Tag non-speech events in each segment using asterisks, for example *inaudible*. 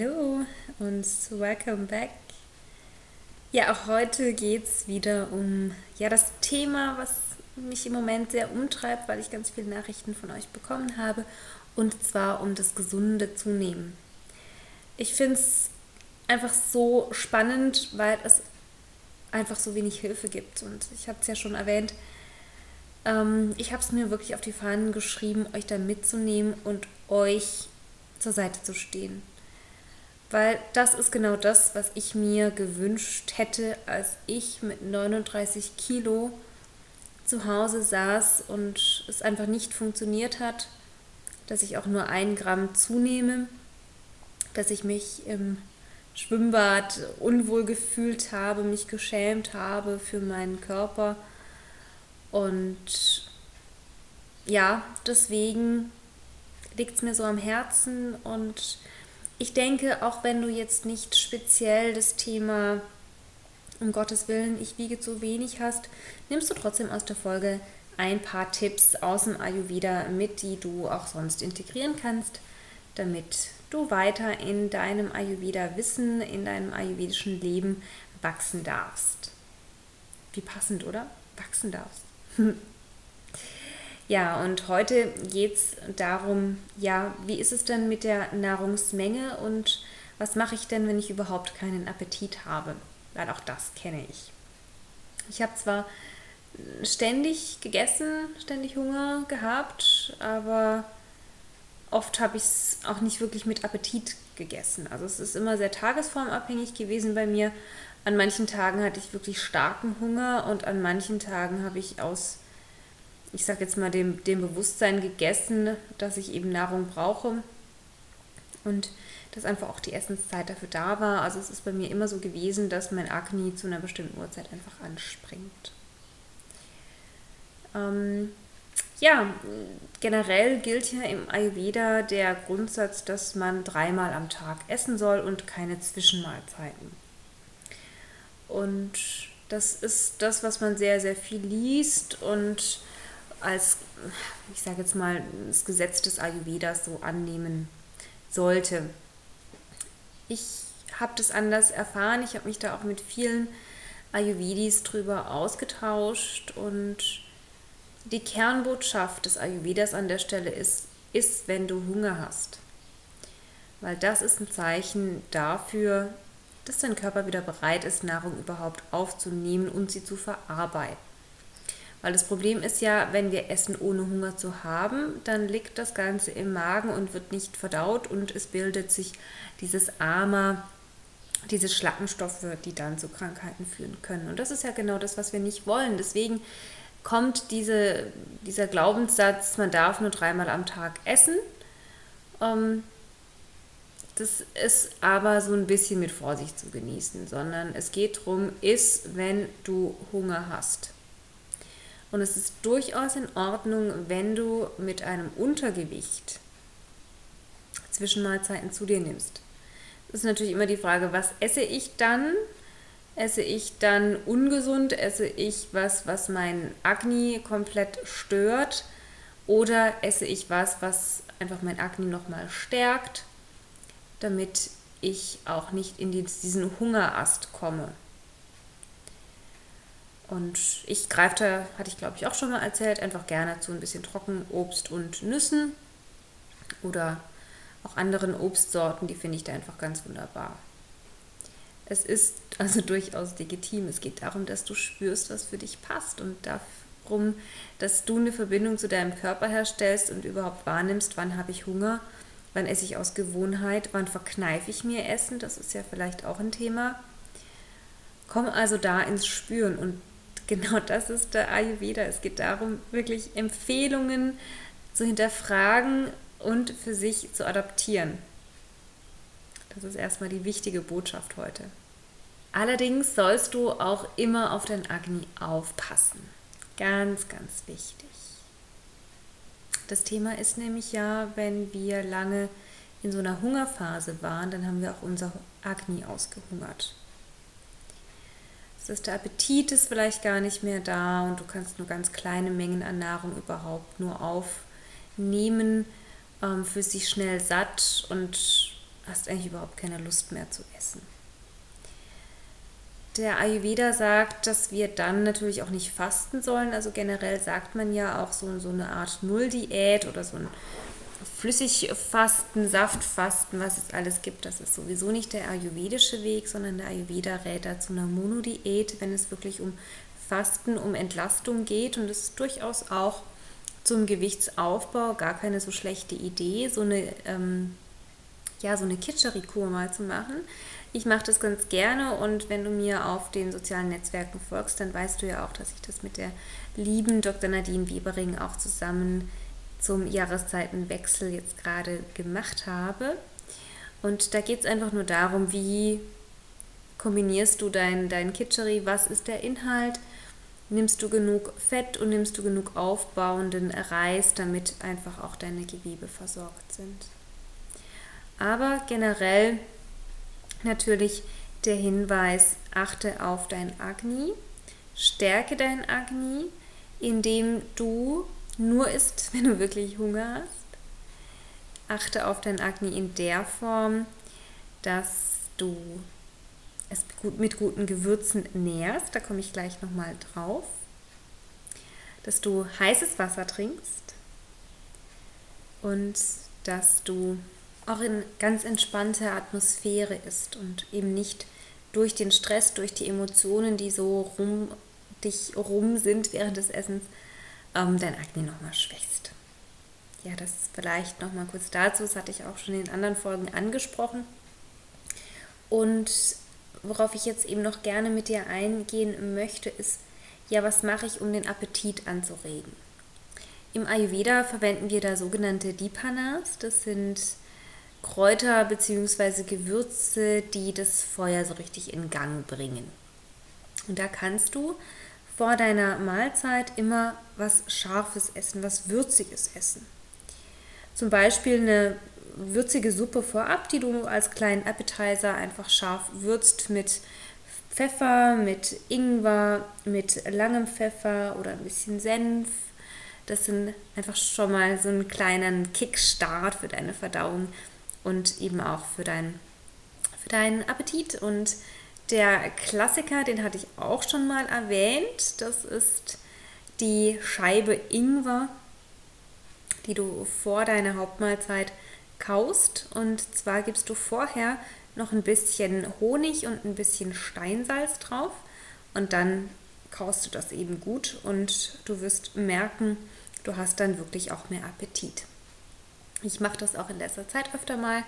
Hallo und welcome back. Ja, auch heute geht es wieder um ja, das Thema, was mich im Moment sehr umtreibt, weil ich ganz viele Nachrichten von euch bekommen habe, und zwar um das gesunde Zunehmen. Ich finde es einfach so spannend, weil es einfach so wenig Hilfe gibt. Und ich habe es ja schon erwähnt, ähm, ich habe es mir wirklich auf die Fahnen geschrieben, euch da mitzunehmen und euch zur Seite zu stehen. Weil das ist genau das, was ich mir gewünscht hätte, als ich mit 39 Kilo zu Hause saß und es einfach nicht funktioniert hat, dass ich auch nur ein Gramm zunehme, dass ich mich im Schwimmbad unwohl gefühlt habe, mich geschämt habe für meinen Körper. Und ja, deswegen liegt es mir so am Herzen und ich denke, auch wenn du jetzt nicht speziell das Thema um Gottes Willen, ich wiege zu wenig hast, nimmst du trotzdem aus der Folge ein paar Tipps aus dem Ayurveda mit, die du auch sonst integrieren kannst, damit du weiter in deinem Ayurveda-Wissen, in deinem ayurvedischen Leben wachsen darfst. Wie passend, oder? Wachsen darfst. *laughs* Ja, und heute geht es darum, ja, wie ist es denn mit der Nahrungsmenge und was mache ich denn, wenn ich überhaupt keinen Appetit habe? Weil auch das kenne ich. Ich habe zwar ständig gegessen, ständig Hunger gehabt, aber oft habe ich es auch nicht wirklich mit Appetit gegessen. Also es ist immer sehr tagesformabhängig gewesen bei mir. An manchen Tagen hatte ich wirklich starken Hunger und an manchen Tagen habe ich aus ich sage jetzt mal, dem, dem Bewusstsein gegessen, dass ich eben Nahrung brauche und dass einfach auch die Essenszeit dafür da war. Also es ist bei mir immer so gewesen, dass mein Akne zu einer bestimmten Uhrzeit einfach anspringt. Ähm, ja, generell gilt ja im Ayurveda der Grundsatz, dass man dreimal am Tag essen soll und keine Zwischenmahlzeiten. Und das ist das, was man sehr, sehr viel liest und als, ich sage jetzt mal, das Gesetz des Ayurvedas so annehmen sollte. Ich habe das anders erfahren. Ich habe mich da auch mit vielen Ayurvedis drüber ausgetauscht und die Kernbotschaft des Ayurvedas an der Stelle ist, ist, wenn du Hunger hast. Weil das ist ein Zeichen dafür, dass dein Körper wieder bereit ist, Nahrung überhaupt aufzunehmen und sie zu verarbeiten. Weil das Problem ist ja, wenn wir essen ohne Hunger zu haben, dann liegt das Ganze im Magen und wird nicht verdaut und es bildet sich dieses Ama, diese Schlackenstoffe, die dann zu Krankheiten führen können. Und das ist ja genau das, was wir nicht wollen. Deswegen kommt diese, dieser Glaubenssatz, man darf nur dreimal am Tag essen. Ähm, das ist aber so ein bisschen mit Vorsicht zu genießen, sondern es geht darum, iss, wenn du Hunger hast. Und es ist durchaus in Ordnung, wenn du mit einem Untergewicht Zwischenmahlzeiten zu dir nimmst. Das ist natürlich immer die Frage, was esse ich dann? Esse ich dann ungesund? Esse ich was, was mein Agni komplett stört? Oder esse ich was, was einfach mein Agni nochmal stärkt, damit ich auch nicht in diesen Hungerast komme? Und ich greife da, hatte ich glaube ich auch schon mal erzählt, einfach gerne zu ein bisschen Trockenobst und Nüssen oder auch anderen Obstsorten, die finde ich da einfach ganz wunderbar. Es ist also *laughs* durchaus legitim. Es geht darum, dass du spürst, was für dich passt und darum, dass du eine Verbindung zu deinem Körper herstellst und überhaupt wahrnimmst, wann habe ich Hunger, wann esse ich aus Gewohnheit, wann verkneife ich mir Essen, das ist ja vielleicht auch ein Thema. Komm also da ins Spüren und genau das ist der Ayurveda. Es geht darum, wirklich Empfehlungen zu hinterfragen und für sich zu adaptieren. Das ist erstmal die wichtige Botschaft heute. Allerdings sollst du auch immer auf dein Agni aufpassen. Ganz, ganz wichtig. Das Thema ist nämlich ja, wenn wir lange in so einer Hungerphase waren, dann haben wir auch unser Agni ausgehungert. Das heißt, der Appetit ist vielleicht gar nicht mehr da und du kannst nur ganz kleine Mengen an Nahrung überhaupt nur aufnehmen, ähm, für sich schnell satt und hast eigentlich überhaupt keine Lust mehr zu essen. Der Ayurveda sagt, dass wir dann natürlich auch nicht fasten sollen. Also generell sagt man ja auch so, so eine Art Nulldiät oder so ein Flüssigfasten, Saftfasten, was es alles gibt. Das ist sowieso nicht der ayurvedische Weg, sondern der Ayurveda rät dazu einer Monodiät, wenn es wirklich um Fasten, um Entlastung geht. Und es ist durchaus auch zum Gewichtsaufbau gar keine so schlechte Idee, so eine, ähm, ja, so eine Kitscheri-Kur mal zu machen. Ich mache das ganz gerne und wenn du mir auf den sozialen Netzwerken folgst, dann weißt du ja auch, dass ich das mit der lieben Dr. Nadine Webering auch zusammen zum Jahreszeitenwechsel jetzt gerade gemacht habe. Und da geht es einfach nur darum, wie kombinierst du dein, dein Kitscheri, was ist der Inhalt, nimmst du genug Fett und nimmst du genug aufbauenden Reis, damit einfach auch deine Gewebe versorgt sind. Aber generell natürlich der Hinweis, achte auf dein Agni, stärke dein Agni, indem du nur isst, *laughs* wenn du wirklich Hunger hast. Achte auf dein Agni in der Form, dass du es mit guten Gewürzen nährst, da komme ich gleich nochmal drauf, dass du heißes Wasser trinkst und dass du auch in ganz entspannter Atmosphäre ist und eben nicht durch den Stress, durch die Emotionen, die so rum dich rum sind während des Essens, ähm, dein Akne nochmal schwächst. Ja, das vielleicht nochmal kurz dazu, das hatte ich auch schon in anderen Folgen angesprochen. Und worauf ich jetzt eben noch gerne mit dir eingehen möchte, ist, ja, was mache ich, um den Appetit anzuregen? Im Ayurveda verwenden wir da sogenannte Dipanas. Das sind Kräuter bzw. Gewürze, die das Feuer so richtig in Gang bringen. Und da kannst du vor deiner Mahlzeit immer was Scharfes essen, was Würziges essen. Zum Beispiel eine würzige Suppe vorab, die du als kleinen Appetizer einfach scharf würzt mit Pfeffer, mit Ingwer, mit langem Pfeffer oder ein bisschen Senf. Das sind einfach schon mal so einen kleinen Kickstart für deine Verdauung und eben auch für, dein, für deinen Appetit. Und der Klassiker, den hatte ich auch schon mal erwähnt, das ist die Scheibe Ingwer, die du vor deiner Hauptmahlzeit kaust. Und zwar gibst du vorher noch ein bisschen Honig und ein bisschen Steinsalz drauf und dann kaust du das eben gut und du wirst merken, du hast dann wirklich auch mehr Appetit. Ich mache das auch in letzter Zeit öfter mal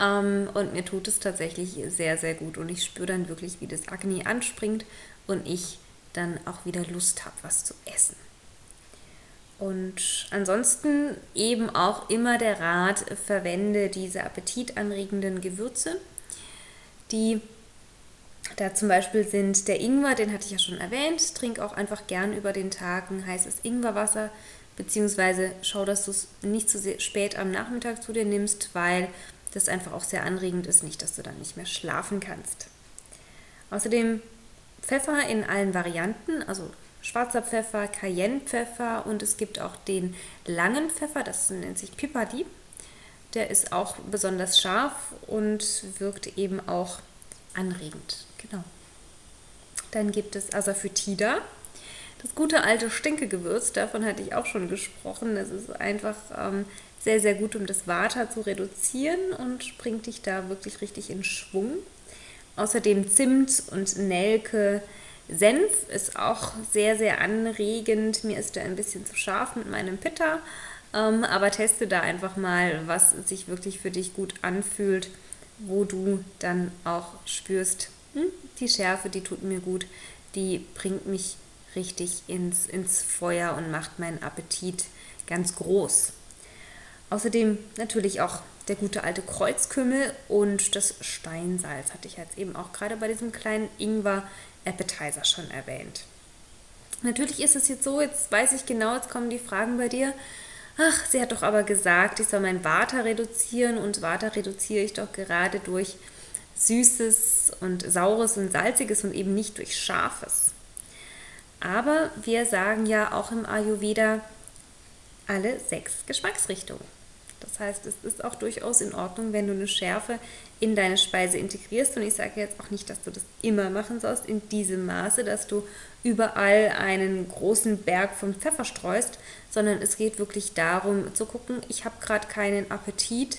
ähm, und mir tut es tatsächlich sehr, sehr gut und ich spüre dann wirklich, wie das Agni anspringt und ich dann auch wieder Lust habe, was zu essen. Und ansonsten eben auch immer der Rat, verwende diese appetitanregenden Gewürze, die da zum Beispiel sind der Ingwer, den hatte ich ja schon erwähnt, trink auch einfach gern über den Tag ein heißes Ingwerwasser, beziehungsweise schau, dass du es nicht zu so spät am Nachmittag zu dir nimmst, weil das einfach auch sehr anregend ist, nicht, dass du dann nicht mehr schlafen kannst. Außerdem Pfeffer in allen Varianten, also schwarzer Pfeffer, Cayennepfeffer und es gibt auch den langen Pfeffer, das nennt sich Pipadi. Der ist auch besonders scharf und wirkt eben auch anregend. Genau. Dann gibt es Asafoetida. Das gute alte Stinkegewürz, davon hatte ich auch schon gesprochen. Das ist einfach ähm, sehr, sehr gut, um das Vata zu reduzieren und bringt dich da wirklich richtig in Schwung. Außerdem Zimt und Nelke. Senf ist auch sehr, sehr anregend. Mir ist da ein bisschen zu scharf mit meinem Pitta. Ähm, aber teste da einfach mal, was sich wirklich für dich gut anfühlt, wo du dann auch spürst, hm, die Schärfe, die tut mir gut, die bringt mich richtig ins, ins Feuer und macht meinen Appetit ganz groß. Außerdem natürlich auch der gute alte Kreuzkümmel und das Steinsalz hatte ich jetzt eben auch gerade bei diesem kleinen Ingwer-Appetizer schon erwähnt. Natürlich ist es jetzt so, jetzt weiß ich genau, jetzt kommen die Fragen bei dir. Ach, sie hat doch aber gesagt, ich soll mein Water reduzieren und Water reduziere ich doch gerade durch Süßes und Saures und Salziges und eben nicht durch Scharfes. Aber wir sagen ja auch im Ayurveda alle sechs Geschmacksrichtungen. Das heißt, es ist auch durchaus in Ordnung, wenn du eine Schärfe in deine Speise integrierst. Und ich sage jetzt auch nicht, dass du das immer machen sollst, in diesem Maße, dass du überall einen großen Berg von Pfeffer streust, sondern es geht wirklich darum zu gucken, ich habe gerade keinen Appetit.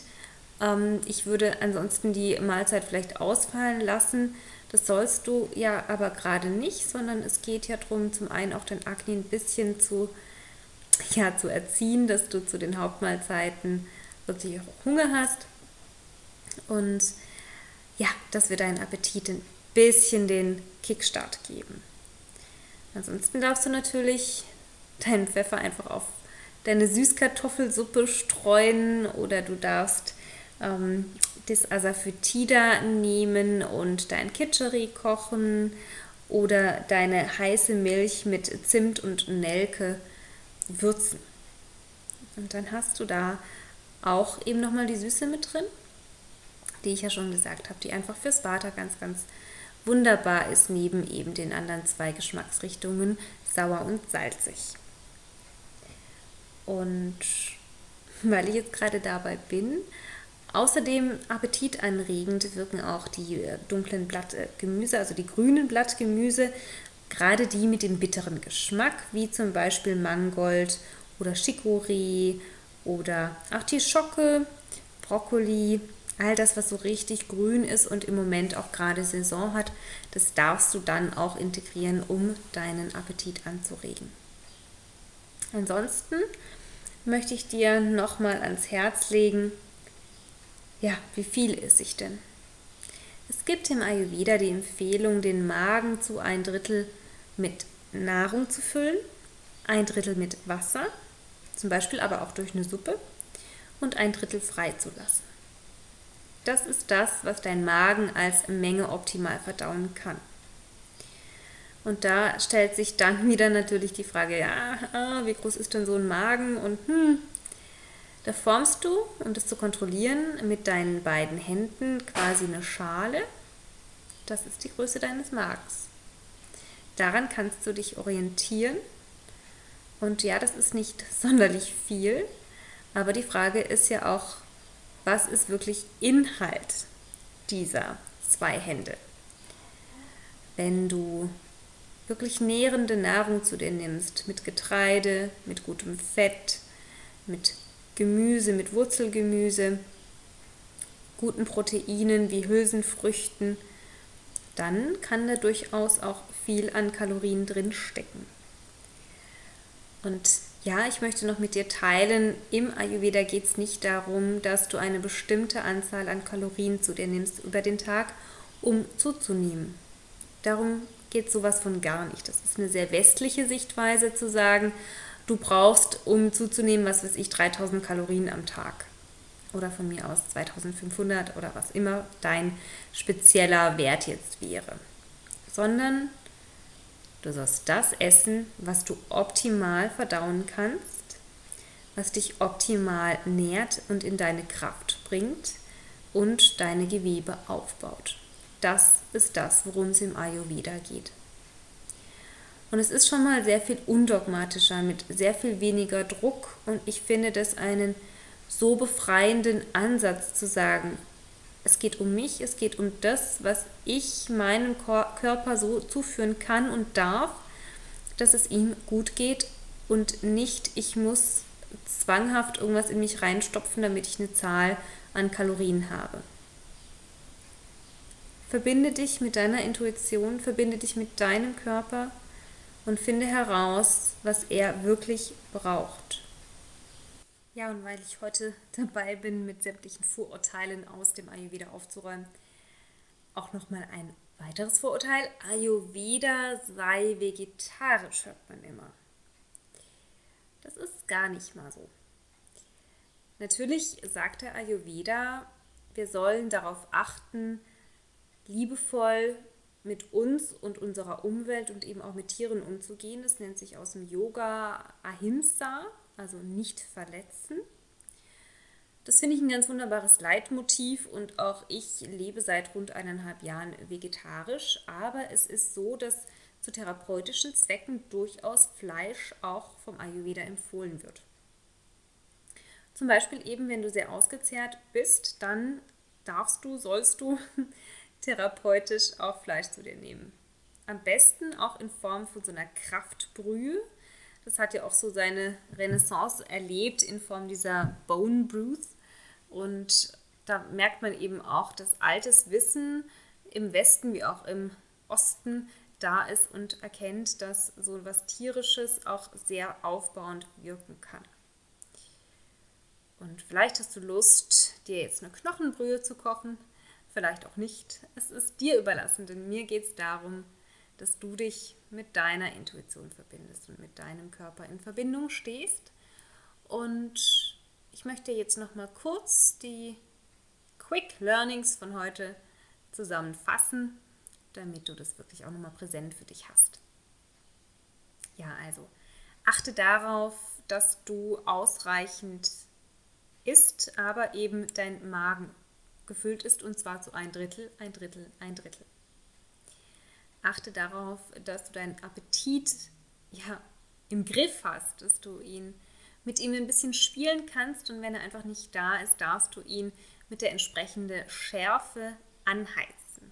Ähm, ich würde ansonsten die Mahlzeit vielleicht ausfallen lassen. Das sollst du ja aber gerade nicht, sondern es geht ja darum, zum einen auch den Akne ein bisschen zu ja, zu erziehen, dass du zu den Hauptmahlzeiten wirklich auch Hunger hast und ja, dass wir deinen Appetit ein bisschen den Kickstart geben. Ansonsten darfst du natürlich deinen Pfeffer einfach auf deine Süßkartoffelsuppe streuen oder du darfst ähm, das Asafoetida nehmen und dein Kitscheri kochen oder deine heiße Milch mit Zimt und Nelke würzen. Und dann hast du da auch eben nochmal die Süße mit drin, die ich ja schon gesagt habe, die einfach fürs Vater ganz, ganz wunderbar ist, neben eben den anderen zwei Geschmacksrichtungen, sauer und salzig. Und *laughs* weil ich jetzt gerade dabei bin, außerdem appetitanregend wirken auch die äh, dunklen Blattgemüse, also die grünen Blattgemüse, gerade die mit dem bitteren Geschmack, wie zum Beispiel Mangold oder Chicorée oder Artischocke, Brokkoli, all das, was so richtig grün ist und im Moment auch gerade Saison hat, das darfst du dann auch integrieren, um deinen Appetit anzuregen. Ansonsten möchte ich dir nochmal ans Herz legen, ja, wie viel esse ich denn? Es gibt im Ayurveda die Empfehlung, den Magen zu ein Drittel mit Nahrung zu füllen, ein Drittel mit Wasser, zum Beispiel aber auch durch eine Suppe, und ein Drittel frei zu lassen. Das ist das, was dein Magen als Menge optimal verdauen kann. Und da stellt sich dann *laughs* wieder natürlich die Frage, ja, ah, wie groß ist denn so ein Magen? Und hm, da formst du, um das zu kontrollieren, mit deinen beiden Händen quasi eine Schale. Das ist die Größe deines Magens. Daran kannst du dich orientieren. Und ja, das ist nicht *laughs* sonderlich viel, aber die Frage ist ja auch, was ist wirklich Inhalt dieser zwei Hände? Wenn du wirklich nährende Nahrung zu dir nimmst, mit Getreide, mit gutem Fett, mit Gemüse, mit Wurzelgemüse, guten Proteinen wie Hülsenfrüchten, dann kann da durchaus auch viel an Kalorien drin stecken. Und ja, ich möchte noch mit dir teilen, im Ayurveda geht es nicht darum, dass du eine bestimmte Anzahl an Kalorien zu dir nimmst über den Tag, um zuzunehmen. Darum geht sowas von gar nicht. Das ist eine sehr westliche Sichtweise zu sagen, du brauchst, um zuzunehmen, was weiß ich, 3000 Kalorien am Tag. Oder von mir aus 2500 oder was immer dein spezieller Wert jetzt wäre. Sondern du sollst das essen, was du optimal verdauen kannst, was dich optimal nährt und in deine Kraft bringt und deine Gewebe aufbaut. Das ist das, worum es im Ayurveda geht. Und es ist schon mal sehr viel undogmatischer, mit sehr viel weniger Druck. Und ich finde das einen so befreienden Ansatz zu sagen, es geht um mich, es geht um das, was ich meinem Körper so zuführen kann und darf, dass es ihm gut geht und nicht, ich muss zwanghaft irgendwas in mich reinstopfen, damit ich eine Zahl an Kalorien habe. Verbinde dich mit deiner Intuition, verbinde dich mit deinem Körper und finde heraus, was er wirklich braucht. Ja, und weil ich heute dabei bin, mit sämtlichen Vorurteilen aus dem Ayurveda aufzuräumen, auch nochmal ein weiteres Vorurteil. Ayurveda sei vegetarisch, hört man immer. Das ist gar nicht mal so. Natürlich sagt der Ayurveda, wir sollen darauf achten, liebevoll mit uns und unserer Umwelt und eben auch mit Tieren umzugehen. Das nennt sich aus dem Yoga Ahimsa, also nicht verletzen. Das finde ich ein ganz wunderbares Leitmotiv und auch ich lebe seit rund eineinhalb Jahren vegetarisch, aber es ist so, dass zu therapeutischen Zwecken durchaus Fleisch auch vom Ayurveda empfohlen wird. Zum Beispiel eben, wenn du sehr ausgezehrt bist, dann darfst du, sollst du therapeutisch auch Fleisch zu dir nehmen. Am besten auch in Form von so einer Kraftbrühe. Das hat ja auch so seine Renaissance erlebt in Form dieser Bone Bruce. Und da merkt man eben auch, dass altes Wissen im Westen wie auch im Osten da ist und erkennt, dass so etwas Tierisches auch sehr aufbauend wirken kann. Und vielleicht hast du Lust, dir jetzt eine Knochenbrühe zu kochen, vielleicht auch nicht. Es ist dir überlassen, denn mir geht es darum, dass du dich mit deiner Intuition verbindest und mit deinem Körper in Verbindung stehst. Und ich möchte jetzt noch mal kurz die Quick Learnings von heute zusammenfassen, damit du das wirklich auch noch mal präsent für dich hast. Ja, also achte darauf, dass du ausreichend isst, aber eben dein Magen gefüllt ist und zwar zu ein Drittel, ein Drittel, ein Drittel. Achte darauf, dass du deinen Appetit ja im Griff hast, dass du ihn mit ihm ein bisschen spielen kannst und wenn er einfach nicht da ist, darfst du ihn mit der entsprechenden Schärfe anheizen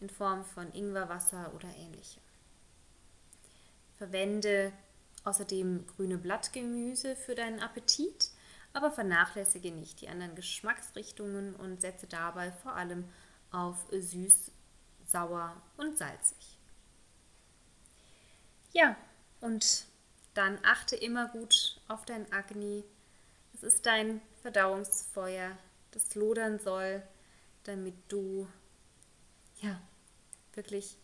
in Form von Ingwerwasser oder ähnlichem. Verwende außerdem grüne Blattgemüse für deinen Appetit aber vernachlässige nicht die anderen Geschmacksrichtungen und setze dabei vor allem auf süß, sauer und salzig. Ja, und dann achte immer gut auf dein Agni. Es ist dein Verdauungsfeuer, das lodern soll, damit du ja wirklich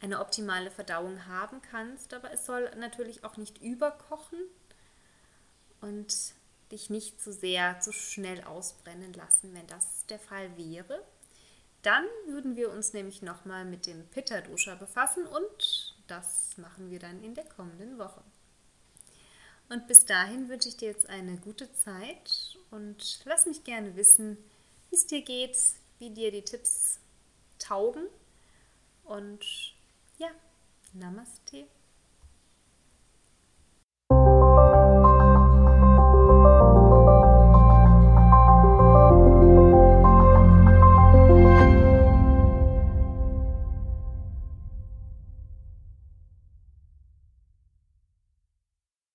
eine optimale Verdauung haben kannst. Aber es soll natürlich auch nicht überkochen. Und dich nicht zu sehr zu schnell ausbrennen lassen. Wenn das der Fall wäre, dann würden wir uns nämlich nochmal mit dem Pitta Dosha befassen und das machen wir dann in der kommenden Woche. Und bis dahin wünsche ich dir jetzt eine gute Zeit und lass mich gerne wissen, wie es dir geht, wie dir die Tipps taugen. Und ja, Namaste.